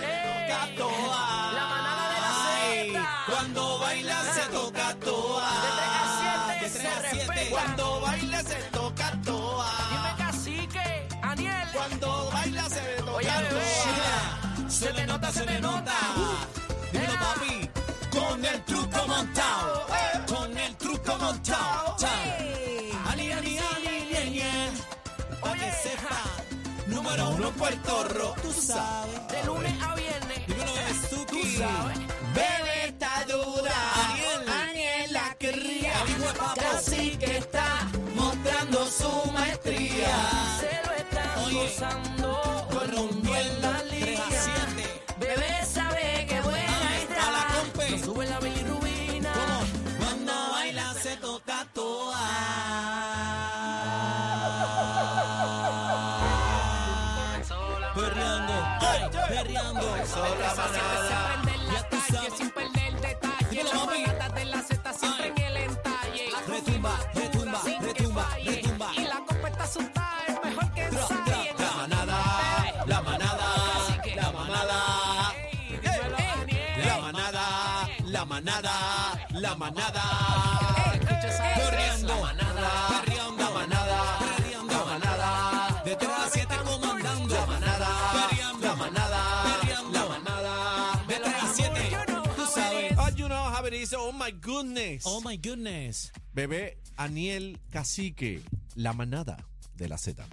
¡Ey! La manada de la Z. Cuando baila se toca toa. De tres a siete De tres se a siete. respetan. Cuando baila se toca Dime toa. cacique, Aniel. Cuando baila se toca Oye, toa. Se te nota, se te nota. Dímelo, papi. Con el truco montado. Con el truco montado. Número uno Puerto Rico. Tú sabes. De lunes a viernes. Dímelo. Tú sabes. Bebé está dura. Aniel. Aniel la cría. Casi que está Mostrando su maestría. Se lo Oye. gozando. Manada, Corriendo, perreando, la manada, perreando, la manada. De 3 a 7 comandando. La manada, perreando, la manada, perreando, la manada. De 3 a 7, tú sabes. Oh, you know how it is. Oh my goodness. Oh my goodness. Bebé Aniel Cacique, la manada de la Z.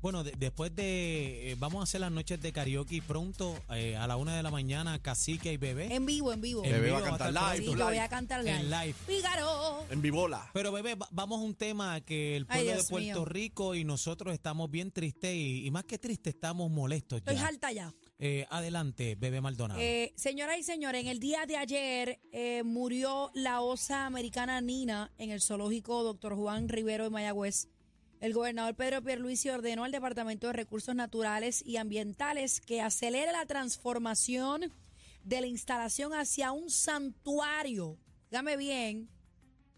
Bueno, de- después de. eh, vamos a hacer las noches de karaoke pronto, eh, a la una de la mañana, Cacique y Bebé. En vivo, en vivo. En Bebé vivo va a cantar estar live. Sí, lo voy a cantar live. En live. Fígaro. En Vivola. Pero bebé, va- vamos a un tema que el Ay, pueblo de Dios Puerto mío. Rico y nosotros estamos bien tristes y, y más que tristes estamos molestos Estoy ya. alta ya. Eh, adelante, bebé Maldonado. Eh, señoras y señores, en el día de ayer eh, murió la osa americana Nina en el zoológico Dr. Juan Rivero de Mayagüez. El gobernador Pedro Pierluisi ordenó al Departamento de Recursos Naturales y Ambientales que acelere la transformación de la instalación hacia un santuario. Dígame bien,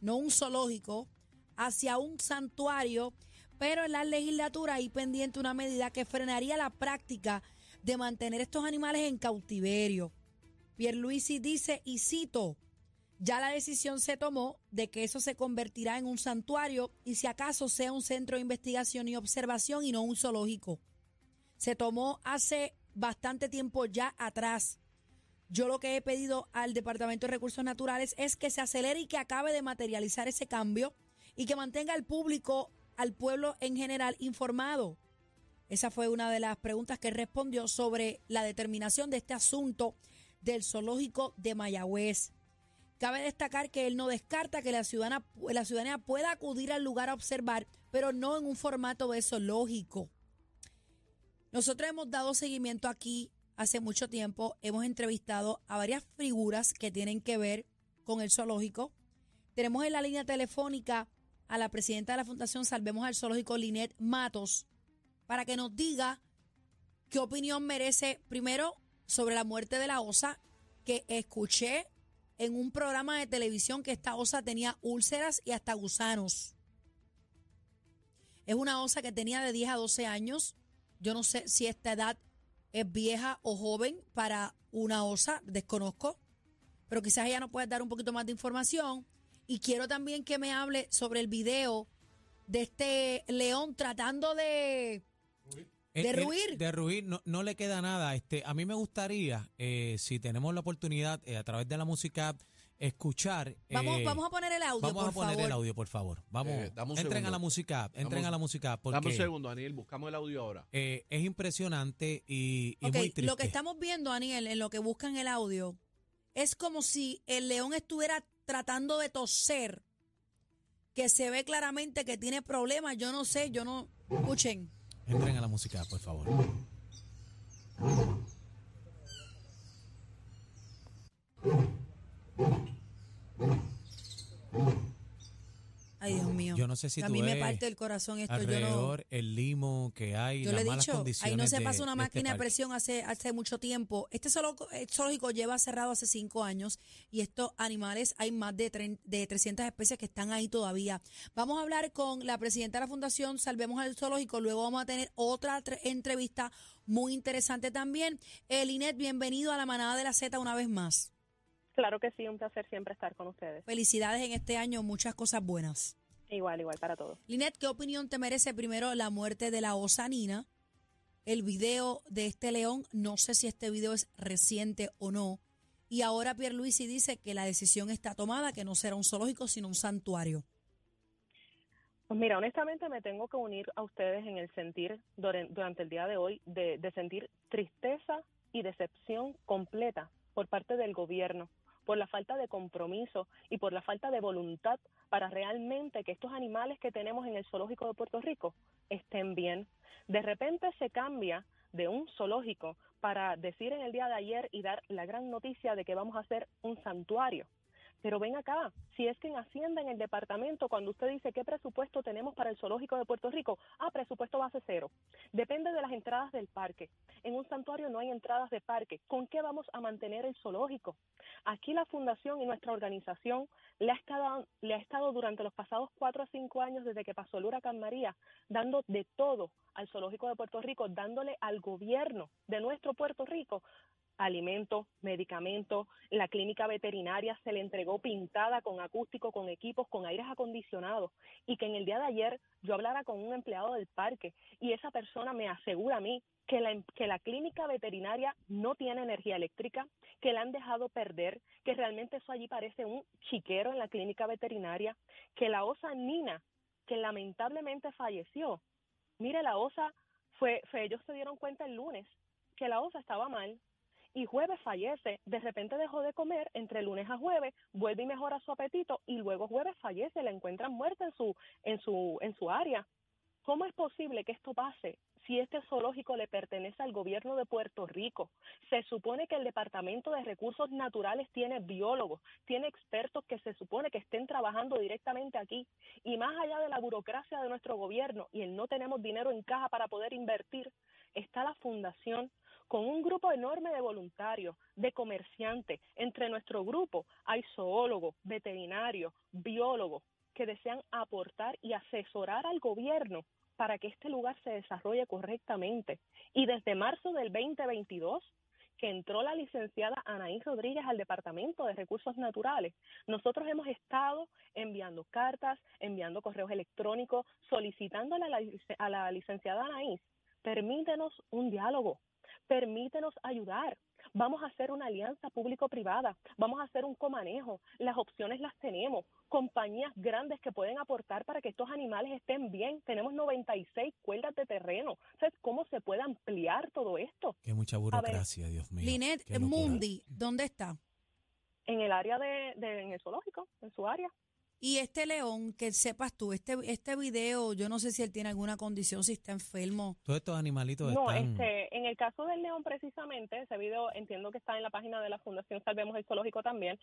no un zoológico, hacia un santuario, pero en la legislatura hay pendiente una medida que frenaría la práctica de mantener estos animales en cautiverio. Pierluisi dice, y cito, ya la decisión se tomó de que eso se convertirá en un santuario y si acaso sea un centro de investigación y observación y no un zoológico. Se tomó hace bastante tiempo ya atrás. Yo lo que he pedido al Departamento de Recursos Naturales es que se acelere y que acabe de materializar ese cambio y que mantenga al público, al pueblo en general informado. Esa fue una de las preguntas que respondió sobre la determinación de este asunto del zoológico de Mayagüez. Cabe destacar que él no descarta que la ciudadana, la ciudadanía pueda acudir al lugar a observar, pero no en un formato de zoológico. Nosotros hemos dado seguimiento aquí hace mucho tiempo, hemos entrevistado a varias figuras que tienen que ver con el zoológico. Tenemos en la línea telefónica a la presidenta de la Fundación Salvemos al Zoológico, Linet Matos, para que nos diga qué opinión merece primero sobre la muerte de la osa, que escuché en un programa de televisión que esta osa tenía úlceras y hasta gusanos. Es una osa que tenía de 10 a 12 años. Yo no sé si esta edad es vieja o joven para una osa, desconozco, pero quizás ella nos pueda dar un poquito más de información. Y quiero también que me hable sobre el video de este león tratando de... Eh, de eh, ruir. de ruir, no, no le queda nada. Este, a mí me gustaría, eh, si tenemos la oportunidad eh, a través de la música, escuchar. Vamos, eh, vamos a poner el audio, vamos por a poner favor. el audio, por favor. Vamos, Eh, dame un entren segundo. a la música, entren Dame un- a la música, porque Dame un segundo, Daniel. Buscamos el audio ahora. eh, es impresionante y, y Ok, muy triste. lo que estamos viendo, Daniel, en lo que buscan el audio, es como si el león estuviera tratando de toser, que se ve claramente que tiene problemas. Yo no sé, yo no. Escuchen. Entren a la música, por favor. Ay, Dios mío. Yo no sé si a tú mí me ves parte el corazón esto. Yo no. alrededor el limo que hay, Yo las le he malas dicho, condiciones ahí no se pasa una de este máquina de presión hace, hace mucho tiempo. Este zoológico, eh, zoológico lleva cerrado hace cinco años y estos animales, hay más de, tren- de 300 especies que están ahí todavía. Vamos a hablar con la presidenta de la Fundación Salvemos al Zoológico. Luego vamos a tener otra tre- entrevista muy interesante también. Eh, Linet, bienvenido a la manada de la Z una vez más. Claro que sí, un placer siempre estar con ustedes. Felicidades en este año, muchas cosas buenas. Igual, igual para todos. Linet, ¿qué opinión te merece primero la muerte de la osa Nina? El video de este león, no sé si este video es reciente o no. Y ahora Pierluisi dice que la decisión está tomada, que no será un zoológico, sino un santuario. Pues mira, honestamente me tengo que unir a ustedes en el sentir durante el día de hoy de, de sentir tristeza y decepción completa por parte del gobierno, por la falta de compromiso y por la falta de voluntad para realmente que estos animales que tenemos en el zoológico de Puerto Rico estén bien. De repente se cambia de un zoológico para decir en el día de ayer y dar la gran noticia de que vamos a hacer un santuario. Pero ven acá, si es que en Hacienda, en el departamento, cuando usted dice qué presupuesto tenemos para el zoológico de Puerto Rico, ah, presupuesto base cero. Depende de las entradas del parque. En un santuario no hay entradas de parque. ¿Con qué vamos a mantener el zoológico? Aquí la fundación y nuestra organización le ha estado, le ha estado durante los pasados cuatro a cinco años desde que pasó el huracán María, dando de todo al zoológico de Puerto Rico, dándole al gobierno de nuestro Puerto Rico alimentos, medicamentos, la clínica veterinaria se le entregó pintada con acústico, con equipos, con aires acondicionados. Y que en el día de ayer yo hablara con un empleado del parque y esa persona me asegura a mí que la, que la clínica veterinaria no tiene energía eléctrica, que la han dejado perder, que realmente eso allí parece un chiquero en la clínica veterinaria, que la osa Nina, que lamentablemente falleció, mire, la osa fue, fue ellos se dieron cuenta el lunes que la osa estaba mal, y jueves fallece, de repente dejó de comer, entre lunes a jueves vuelve y mejora su apetito y luego jueves fallece, la encuentran muerta en su en su en su área. ¿Cómo es posible que esto pase si este zoológico le pertenece al gobierno de Puerto Rico? Se supone que el Departamento de Recursos Naturales tiene biólogos, tiene expertos que se supone que estén trabajando directamente aquí. Y más allá de la burocracia de nuestro gobierno y el no tenemos dinero en caja para poder invertir, está la fundación con un grupo enorme de voluntarios, de comerciantes. Entre nuestro grupo hay zoólogos, veterinarios, biólogos que desean aportar y asesorar al gobierno para que este lugar se desarrolle correctamente. Y desde marzo del 2022, que entró la licenciada Anaí Rodríguez al Departamento de Recursos Naturales, nosotros hemos estado enviando cartas, enviando correos electrónicos, solicitándole a la, a la licenciada Anaís, permítenos un diálogo, permítenos ayudar. Vamos a hacer una alianza público-privada, vamos a hacer un comanejo, las opciones las tenemos, compañías grandes que pueden aportar para que estos animales estén bien. Tenemos 96 cuerdas de terreno. ¿Sabes cómo se puede ampliar todo esto? Que mucha burocracia, Dios mío. Linet qué. Mundi, ¿dónde está? En el área de, de en el zoológico, en su área. Y este león, que sepas tú, este, este video, yo no sé si él tiene alguna condición, si está enfermo. Todos estos animalitos No, están... este, en el caso del león precisamente, ese video entiendo que está en la página de la Fundación Salvemos el Zoológico también,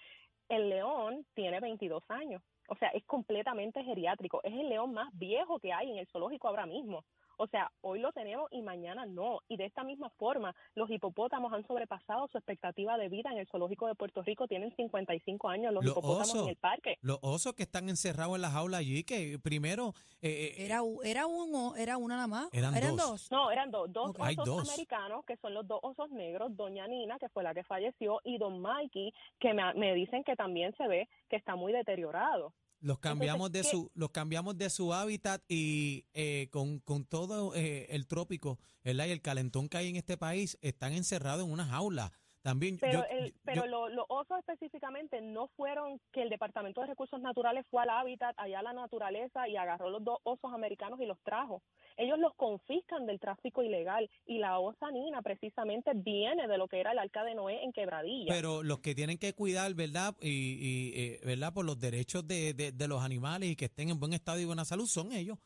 el león tiene 22 años, o sea, es completamente geriátrico, es el león más viejo que hay en el zoológico ahora mismo. O sea, hoy lo tenemos y mañana no. Y de esta misma forma, los hipopótamos han sobrepasado su expectativa de vida en el zoológico de Puerto Rico. Tienen 55 años los, Los hipopótamos osos. en el parque. Los osos que están encerrados en la jaula allí, que primero... eh, eh, Era, u- era uno, era una nada más. Eran dos. dos. No, eran dos, dos osos dos. americanos, que son los dos osos negros, doña Nina, que fue la que falleció, y don Mikey, que me, me dicen que también se ve que está muy deteriorado. Los cambiamos de su los cambiamos de su hábitat y eh, con, con todo eh, el trópico ¿verdad? y el calentón que hay en este país están encerrados en una jaula. También Pero, yo- el, yo- pero lo- los osos específicamente no fueron que el Departamento de Recursos Naturales fue al hábitat, allá a la naturaleza, y agarró los dos osos americanos y los trajo. Ellos los confiscan del tráfico ilegal, y la osa Nina precisamente viene de lo que era el arca de Noé en Quebradilla. pero los que tienen que cuidar, ¿verdad? Y, y, eh, ¿verdad? Por los derechos de, de, de los animales y que estén en buen estado y buena salud son ellos,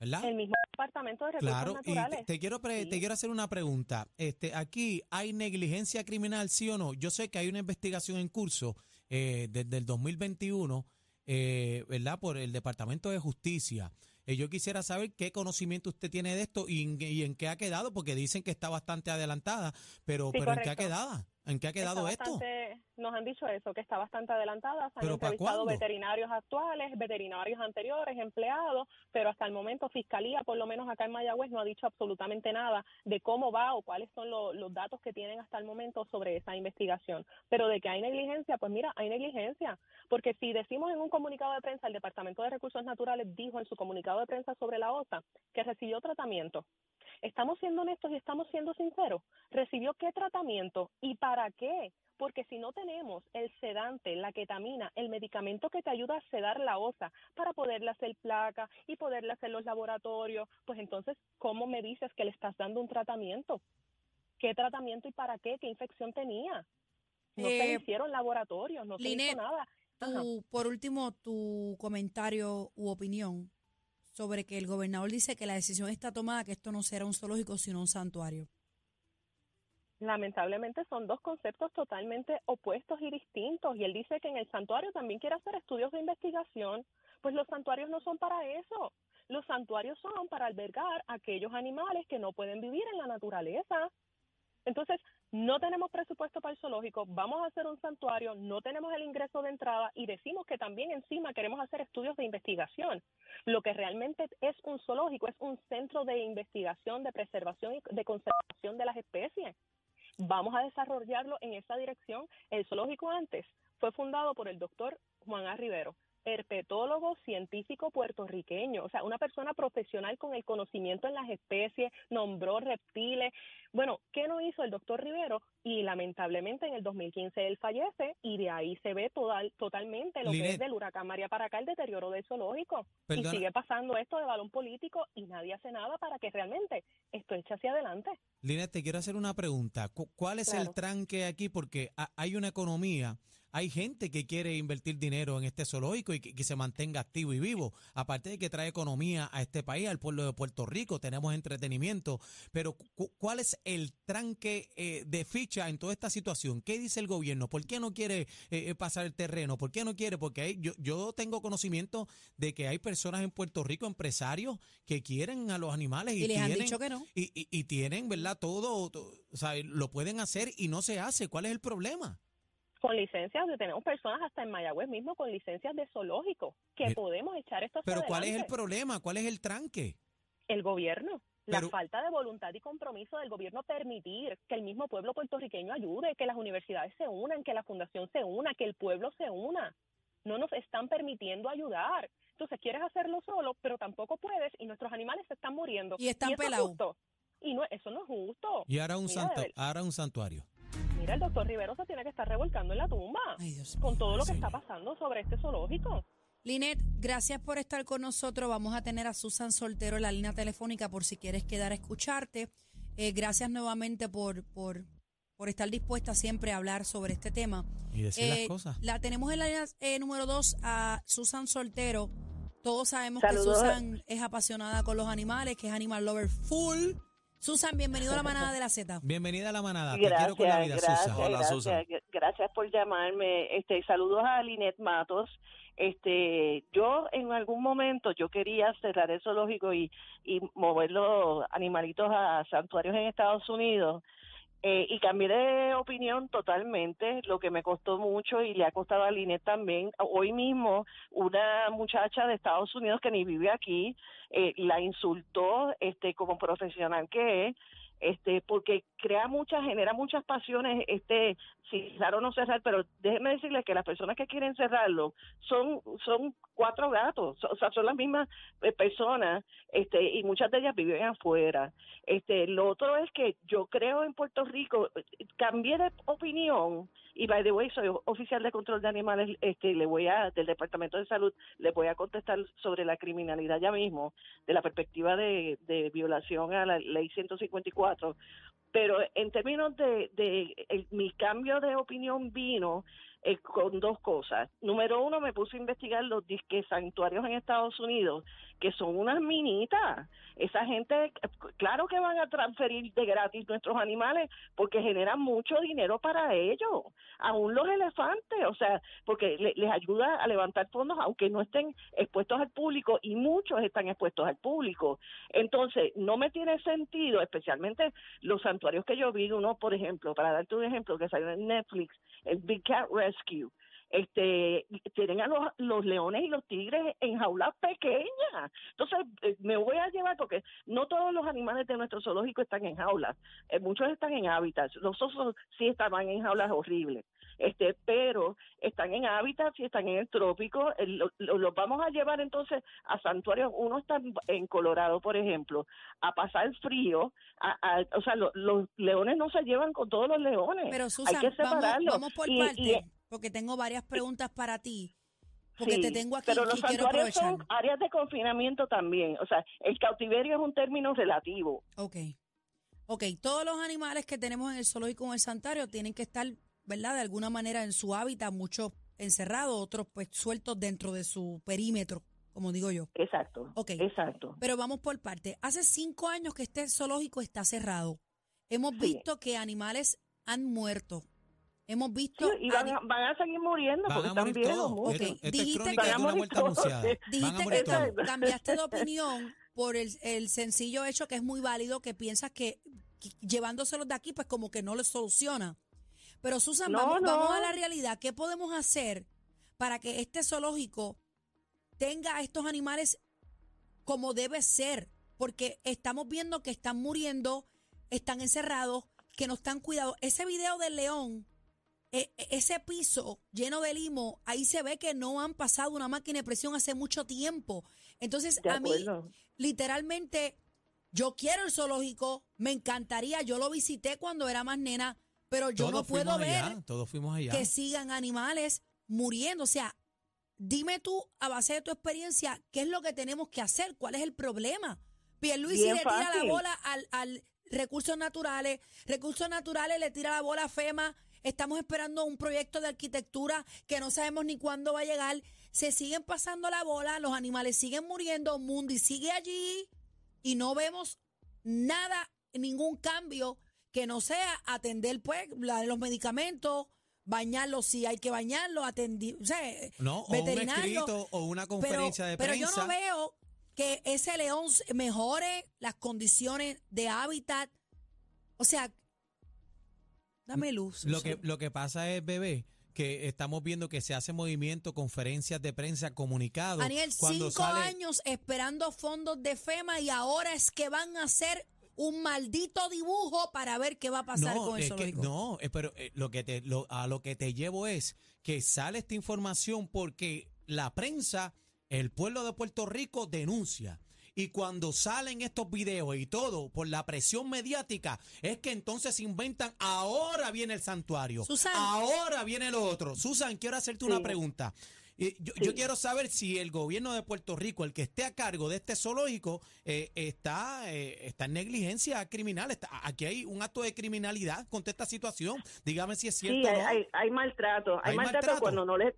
¿verdad? el mismo Departamento de Recursos Claro, y Naturales. te, te quiero pre- Sí. te quiero hacer una pregunta. Este, aquí hay negligencia criminal, sí o no. Yo sé que hay una investigación en curso eh, desde el 2021 eh, ¿verdad? Por el Departamento de Justicia. Eh, yo quisiera saber qué conocimiento usted tiene de esto y en, y en qué ha quedado, porque dicen que está bastante adelantada, pero, Sí, pero ¿en qué ha quedado? ¿En qué ha quedado Está esto? bastante- nos han dicho eso, que está bastante adelantada. Se han ¿Pero para entrevistado veterinarios actuales, veterinarios anteriores, empleados, pero hasta el momento Fiscalía, por lo menos acá en Mayagüez, no ha dicho absolutamente nada de cómo va o cuáles son lo- los datos que tienen hasta el momento sobre esa investigación. Pero de que hay negligencia, pues mira, hay negligencia. Porque si decimos en un comunicado de prensa, el Departamento de Recursos Naturales dijo en su comunicado de prensa sobre la OSA que recibió tratamiento. Estamos siendo honestos y estamos siendo sinceros. ¿Recibió qué tratamiento y para qué? Porque si no tenemos el sedante, la ketamina, el medicamento que te ayuda a sedar la osa para poderle hacer placa y poderle hacer los laboratorios, pues entonces, ¿cómo me dices que le estás dando un tratamiento? ¿Qué tratamiento y para qué? ¿Qué infección tenía? No se Eh, hicieron laboratorios, no se Linet, hizo nada. Tu- por último, tu comentario u opinión sobre que el gobernador dice que la decisión está tomada, que esto no será un zoológico, sino un santuario. Lamentablemente son dos conceptos totalmente opuestos y distintos. Y él dice que en el santuario también quiere hacer estudios de investigación. Pues los santuarios no son para eso. Los santuarios son para albergar aquellos animales que no pueden vivir en la naturaleza. Entonces, no tenemos presupuesto para el zoológico, vamos a hacer un santuario, no tenemos el ingreso de entrada y decimos que también encima queremos hacer estudios de investigación. Lo que realmente es un zoológico es un centro de investigación, de preservación y de conservación de las especies. Vamos a desarrollarlo en esa dirección. El zoológico antes fue fundado por el doctor Juan A. Rivero, herpetólogo científico puertorriqueño, o sea, una persona profesional con el conocimiento en las especies, nombró reptiles. Bueno, ¿qué no hizo el doctor Rivero? Y lamentablemente en el 2015 él fallece y de ahí se ve total, totalmente lo que es del huracán María para acá, el deterioro del zoológico. Perdona. Y sigue pasando esto de balón político y nadie hace nada para que realmente esto eche hacia adelante. Lina, te quiero hacer una pregunta. Cu- ¿Cuál es el tranque aquí? Porque ha- hay una economía, hay gente que quiere invertir dinero en este zoológico y que, que se mantenga activo y vivo. Aparte de que trae economía a este país, al pueblo de Puerto Rico, tenemos entretenimiento. Pero cu- ¿cuál es el tranque eh, de ficha en toda esta situación? ¿Qué dice el gobierno? ¿Por qué no quiere eh, eh, pasar el terreno? ¿Por qué no quiere? Porque hay- yo, yo tengo conocimiento de que hay personas en Puerto Rico, empresarios, que quieren a los animales y, Y les han tienen- dicho que no. y, y, y tienen, ¿verdad? Todo, to- o sea, lo pueden hacer y no se hace. ¿Cuál es el problema? Con licencias, tenemos personas hasta en Mayagüez mismo con licencias de zoológico, que Mira, podemos echar esto hacia Pero ¿cuál es el problema? ¿Cuál es el tranque? El gobierno. La Pero- falta de voluntad y compromiso del gobierno permitir que el mismo pueblo puertorriqueño ayude, que las universidades se unan, que la fundación se una, que el pueblo se una. No nos están permitiendo ayudar. Entonces quieres hacerlo solo, pero tampoco puedes y nuestros animales se están muriendo. Y están pelados. justo. Y no, eso no es justo. Y ahora un, Mira, ver- ahora un santuario. Mira, el doctor Rivero se tiene que estar revolcando en la tumba Ay, Dios con mío. todo lo que está pasando sobre este zoológico. Linet, gracias por estar con nosotros. Vamos a tener a Susan Soltero en la línea telefónica por si quieres quedar a escucharte. Eh, gracias nuevamente por, por, por estar dispuesta siempre a hablar sobre este tema. Y decir Eh, las cosas. La tenemos en la línea eh, número dos a Susan Soltero. Todos sabemos Saludos. que Susan es apasionada con los animales, que es animal lover full. Susan, bienvenido a la manada de la Z. Bienvenida a la manada. Te Gracias, quiero con la vida, gracias, Susan. Hola, gracias, Susan. gr- gracias por llamarme. Este, saludos a Linet Matos. Este, yo en algún momento yo quería cerrar el zoológico y, y mover los animalitos a santuarios en Estados Unidos. Eh, y cambié de opinión totalmente, lo que me costó mucho y le ha costado a Linet también. Hoy mismo una muchacha de Estados Unidos que ni vive aquí eh, la insultó este como profesional que es este porque crea muchas genera muchas pasiones este si cerrar o no cerrar pero déjeme decirle que las personas que quieren cerrarlo son son cuatro gatos o sea son las mismas eh, personas este y muchas de ellas viven afuera. Este lo otro es que yo creo en Puerto Rico eh, cambié de opinión y by the way soy oficial de control de animales este le voy a del departamento de salud le voy a contestar sobre la criminalidad ya mismo de la perspectiva de, de violación a la ley 154 pero en términos de, de el- mi cambio de opinión vino eh, con dos cosas. Número uno, me puse a investigar los disque santuarios en Estados Unidos, que son unas minitas. Esa gente, claro que van a transferir de gratis nuestros animales porque generan mucho dinero para ellos. Aún los elefantes, o sea, porque le- les ayuda a levantar fondos aunque no estén expuestos al público y muchos están expuestos al público. Entonces, no me tiene sentido, especialmente los santuarios que yo vi, uno, por ejemplo, para darte un ejemplo que salió en Netflix, el Big Cat Rescue. Este, tienen a los, los leones y los tigres en jaulas pequeñas. Entonces, eh, me voy a llevar porque no todos los animales de nuestro zoológico están en jaulas. Eh, muchos están en hábitats. Los osos sí estaban en jaulas horribles. Este, pero están en hábitats y están en el trópico. Eh, lo- lo- Los vamos a llevar entonces a santuarios. Uno está en- Colorado, por ejemplo, a pasar frío. A, a- o sea, lo- los leones no se llevan con todos los leones. Pero Hay que separarlos. vamos por Y- partes, y- porque tengo varias preguntas para ti. Porque Sí, te tengo aquí pero los y quiero santuarios aprovechar. son áreas de confinamiento también. O sea, el cautiverio es un término relativo. Ok. Ok, todos los animales que tenemos en el zoológico o en el santuario tienen que estar, ¿verdad? De alguna manera en su hábitat, muchos encerrados, otros pues sueltos dentro de su perímetro, como digo yo. Exacto. Ok. Exacto. Pero vamos por parte. Hace cinco años que este zoológico está cerrado. Hemos Sí. visto que animales han muerto. Hemos visto... Sí, y van a, van a seguir muriendo Van porque a están morir viejos. todos. muchos. Ok, Esto, esto es dijiste que- una anunciada. Dijiste cambiaste de opinión por el, el sencillo hecho que es muy válido, que piensas que, que llevándoselos de aquí, pues como que no les soluciona. Pero Susan, No, vamos, no. vamos a la realidad. ¿Qué podemos hacer para que este zoológico tenga a estos animales como debe ser? Porque estamos viendo que están muriendo, están encerrados, que no están cuidados. Ese video del león, e- e- ese piso lleno de limo, ahí se ve que no han pasado una máquina de presión hace mucho tiempo. Entonces, a mí, literalmente, yo quiero el zoológico, me encantaría, yo lo visité cuando era más nena, pero yo Todos no puedo ver allá, todos fuimos allá. que sigan animales muriendo. O sea, dime tú, a base de tu experiencia, ¿qué es lo que tenemos que hacer? ¿Cuál es el problema? Pierluisi Bien le tira la bola al, al recursos naturales, recursos naturales le tira la bola a FEMA, estamos esperando un proyecto de arquitectura que no sabemos ni cuándo va a llegar, se siguen pasando la bola, los animales siguen muriendo, Mundi sigue allí y no vemos nada, ningún cambio que no sea atender pues la de los medicamentos, bañarlos si hay que bañarlos, atender, o sea, no, o un veterinario, escrito o una pero, conferencia de pero prensa. yo no veo que ese león mejore las condiciones de hábitat. O sea, dame luz. Lo que, lo que pasa es, bebé, que estamos viendo que se hace movimiento, conferencias de prensa, comunicados. Daniel, cinco sale, años esperando fondos de FEMA y ahora es que van a hacer un maldito dibujo para ver qué va a pasar no, con el es que- zoológico. no, eh, pero eh, lo que te, lo- a lo que te llevo es que sale esta información porque la prensa, el pueblo de Puerto Rico denuncia. Y cuando salen estos videos y todo por la presión mediática, es que entonces inventan, ahora viene el santuario, Susan. ahora viene lo otro. Susan, quiero hacerte una pregunta. Yo, Sí. yo quiero saber si el gobierno de Puerto Rico, el que esté a cargo de este zoológico, eh, está, eh, está en negligencia criminal. Está- aquí hay un acto de criminalidad contra esta situación. Dígame si es cierto Sí, hay, no. hay, hay maltrato. Hay, Hay maltrato, maltrato. cuando no le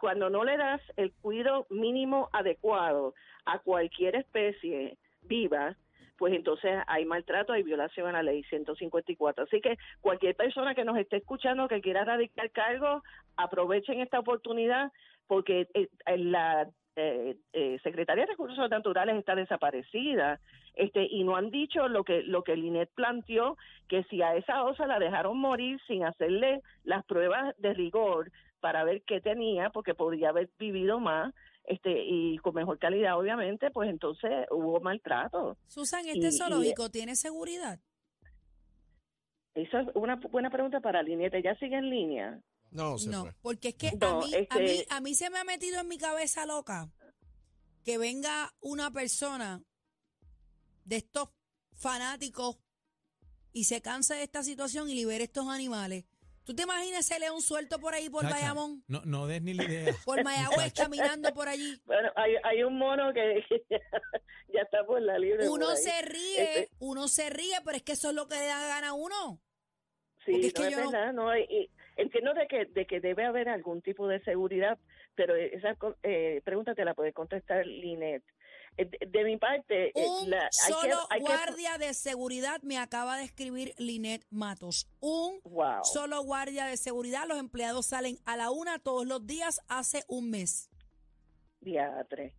cuando no le das el cuidado mínimo adecuado a cualquier especie viva, pues entonces hay maltrato, hay violación a la ley 154. Así que cualquier persona que nos esté escuchando que quiera radicar cargo, aprovechen esta oportunidad porque eh, la eh, eh, Secretaría de Recursos Naturales está desaparecida este y no han dicho lo que lo que el INET planteó que si a esa osa la dejaron morir sin hacerle las pruebas de rigor para ver qué tenía porque podría haber vivido más este y con mejor calidad obviamente pues entonces hubo maltrato. Susan, ¿este y- zoológico tiene seguridad? esa es una buena pregunta para el INET. Ya sigue en línea No, se no, fue. porque es que a, mí, a, este- mí, a mí se me ha metido en mi cabeza loca que venga una persona de estos fanáticos y se canse de esta situación y libere estos animales. ¿Tú te imaginas ese león suelto por ahí por Chacha, Bayamón? No, no des ni la idea. Por Mayagüez caminando por allí. bueno hay, hay un mono que, que ya, ya está por la libre Uno se ríe, Este- uno se ríe, pero es que eso es lo que le da gana a uno. Sí, Porque es no es yo no- verdad, no, y- y entiendo de que, de que debe haber algún tipo de seguridad, pero esa eh, pregunta te la puede contestar Linet. Eh, De, de mi parte, eh, Un la- hay que- solo guardia de seguridad me acaba de escribir Linet Matos. Un Wow. solo guardia de seguridad. Los empleados salen a la una todos los días hace un mes. Diatre.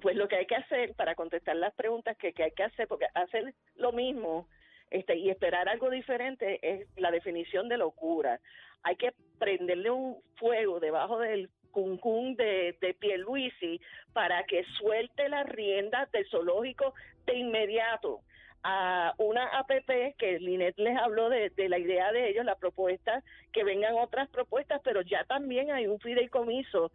Pues lo que hay que hacer para contestar las preguntas que, que hay que hacer, porque hacer lo mismo este, y esperar algo diferente es la definición de locura. Hay que prenderle un fuego debajo del cuncún de, de Pierluisi para que suelte las riendas del zoológico de inmediato a una APP que Linet les habló de, de la idea de ellos, la propuesta, que vengan otras propuestas, pero ya también hay un fideicomiso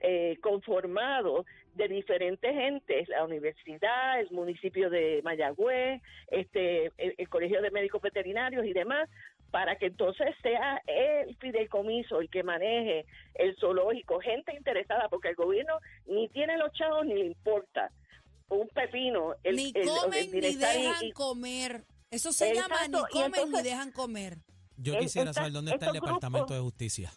eh, conformado de diferentes entes, la universidad, el municipio de Mayagüez, este, el, el Colegio de Médicos Veterinarios y demás, para que entonces sea el fideicomiso el que maneje el zoológico, gente interesada, porque el gobierno ni tiene los chavos ni le importa. Un pepino, el, ni el- el comen ni dejan y- comer. Eso se Exacto, llama ni comen ni dejan comer. Yo quisiera esta- saber dónde está el Departamento grupos- de Justicia.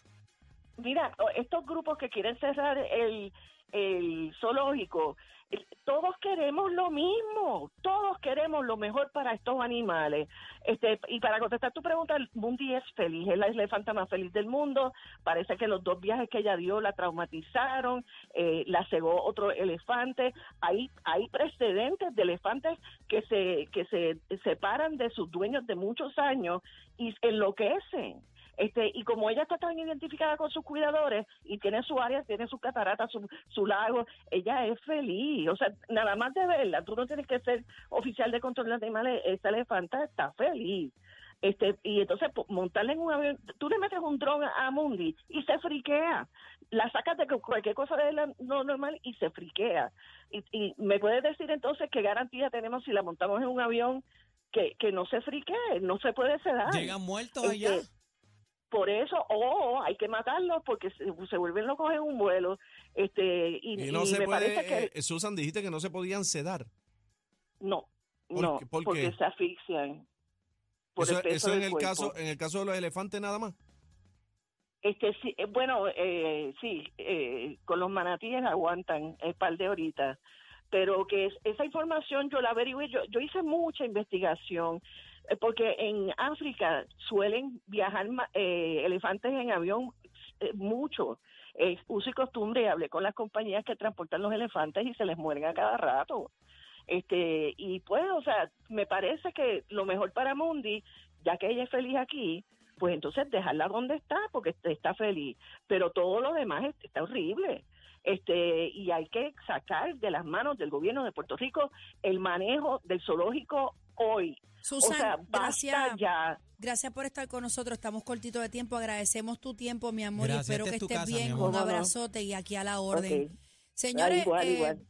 Mira, estos grupos que quieren cerrar el, el zoológico, eh, todos queremos lo mismo, todos queremos lo mejor para estos animales. Este, y para contestar tu pregunta, Mundi es feliz, es la elefanta más feliz del mundo. Parece que los dos viajes que ella dio la traumatizaron, eh, la cegó otro elefante. Hay, hay precedentes de elefantes que se, que se separan de sus dueños de muchos años y enloquecen. Este, y como ella está tan identificada con sus cuidadores y tiene su área, tiene sus cataratas, su, su lago, ella es feliz. O sea, nada más de verla, tú no tienes que ser oficial de control de animales, esa elefanta está feliz. Este, y entonces po- montarle en un avión, tú le metes un dron a Mundi y se friquea. La sacas de cualquier cosa de la no normal y se friquea. Y, y me puedes decir entonces qué garantía tenemos si la montamos en un avión que, que no se friquee, no se puede sedar. ¿Llegan muertos Este, allá? Por eso, o hay que matarlos porque se, se vuelven locos en un vuelo. Este, y, Y no y se me puede, parece que eh, Susan, dijiste que no se podían sedar. no, ¿Por no, por porque se asfixian. Por Eso, el peso eso en el cuerpo. caso, en el caso de los elefantes nada más. Este, sí, eh, bueno, eh, sí, eh, con los manatíes aguantan el par de horitas, pero que es- esa información yo la averigué, yo, yo hice mucha investigación, eh, porque en África suelen viajar eh, elefantes en avión eh, mucho, es uso y costumbre, hablé con las compañías que transportan los elefantes y se les mueren a cada rato. Este, y pues, o sea, me parece que lo mejor para Mundi, ya que ella es feliz aquí, pues entonces dejarla donde está, porque está feliz. Pero todo lo demás es- está horrible. Este, y hay que sacar de las manos del gobierno de Puerto Rico el manejo del zoológico hoy. Susan, o sea, basta gracias, ya. gracias por estar con nosotros. Estamos cortitos de tiempo. Agradecemos tu tiempo, mi amor, Gracias, y espero que estés casa, bien. Un abrazote y aquí a la orden. Señores, Ah, igual, eh, igual.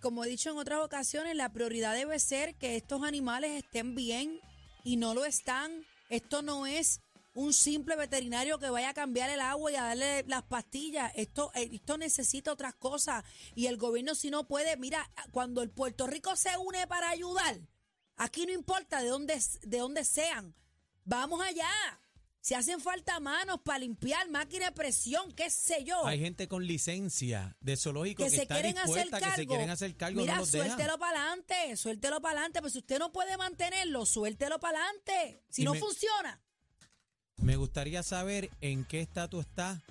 como he dicho en otras ocasiones, la prioridad debe ser que estos animales estén bien y no lo están. Esto no es un simple veterinario que vaya a cambiar el agua y a darle las pastillas. Esto, eh, esto necesita otras cosas. Y el gobierno si no puede, mira, cuando el Puerto Rico se une para ayudar, aquí no importa de dónde, de dónde sean, vamos allá. Si hacen falta manos para limpiar, máquina de presión, qué sé yo Hay gente con licencia de zoológico que que, se está quieren hacer cargo. que se quieren hacer cargo, Mira, no los dejan. suéltelo para adelante, suéltelo para adelante. Pues si usted no puede mantenerlo, suéltelo para adelante. Si Y no me- funciona. Me gustaría saber en qué estatus está,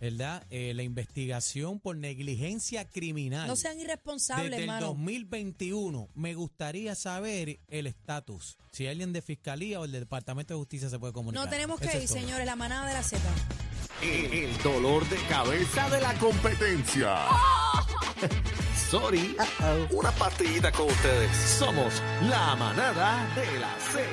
¿verdad? Eh, la investigación por negligencia criminal. No sean irresponsables, Desde el hermano. 2021, me gustaría saber el estatus. Si alguien de Fiscalía o el del Departamento de Justicia se puede comunicar. No tenemos que ir, todo. señores. La manada de la Z. El, el dolor de cabeza de la competencia. Sorry. Una partidita con ustedes. Somos la manada de la Z.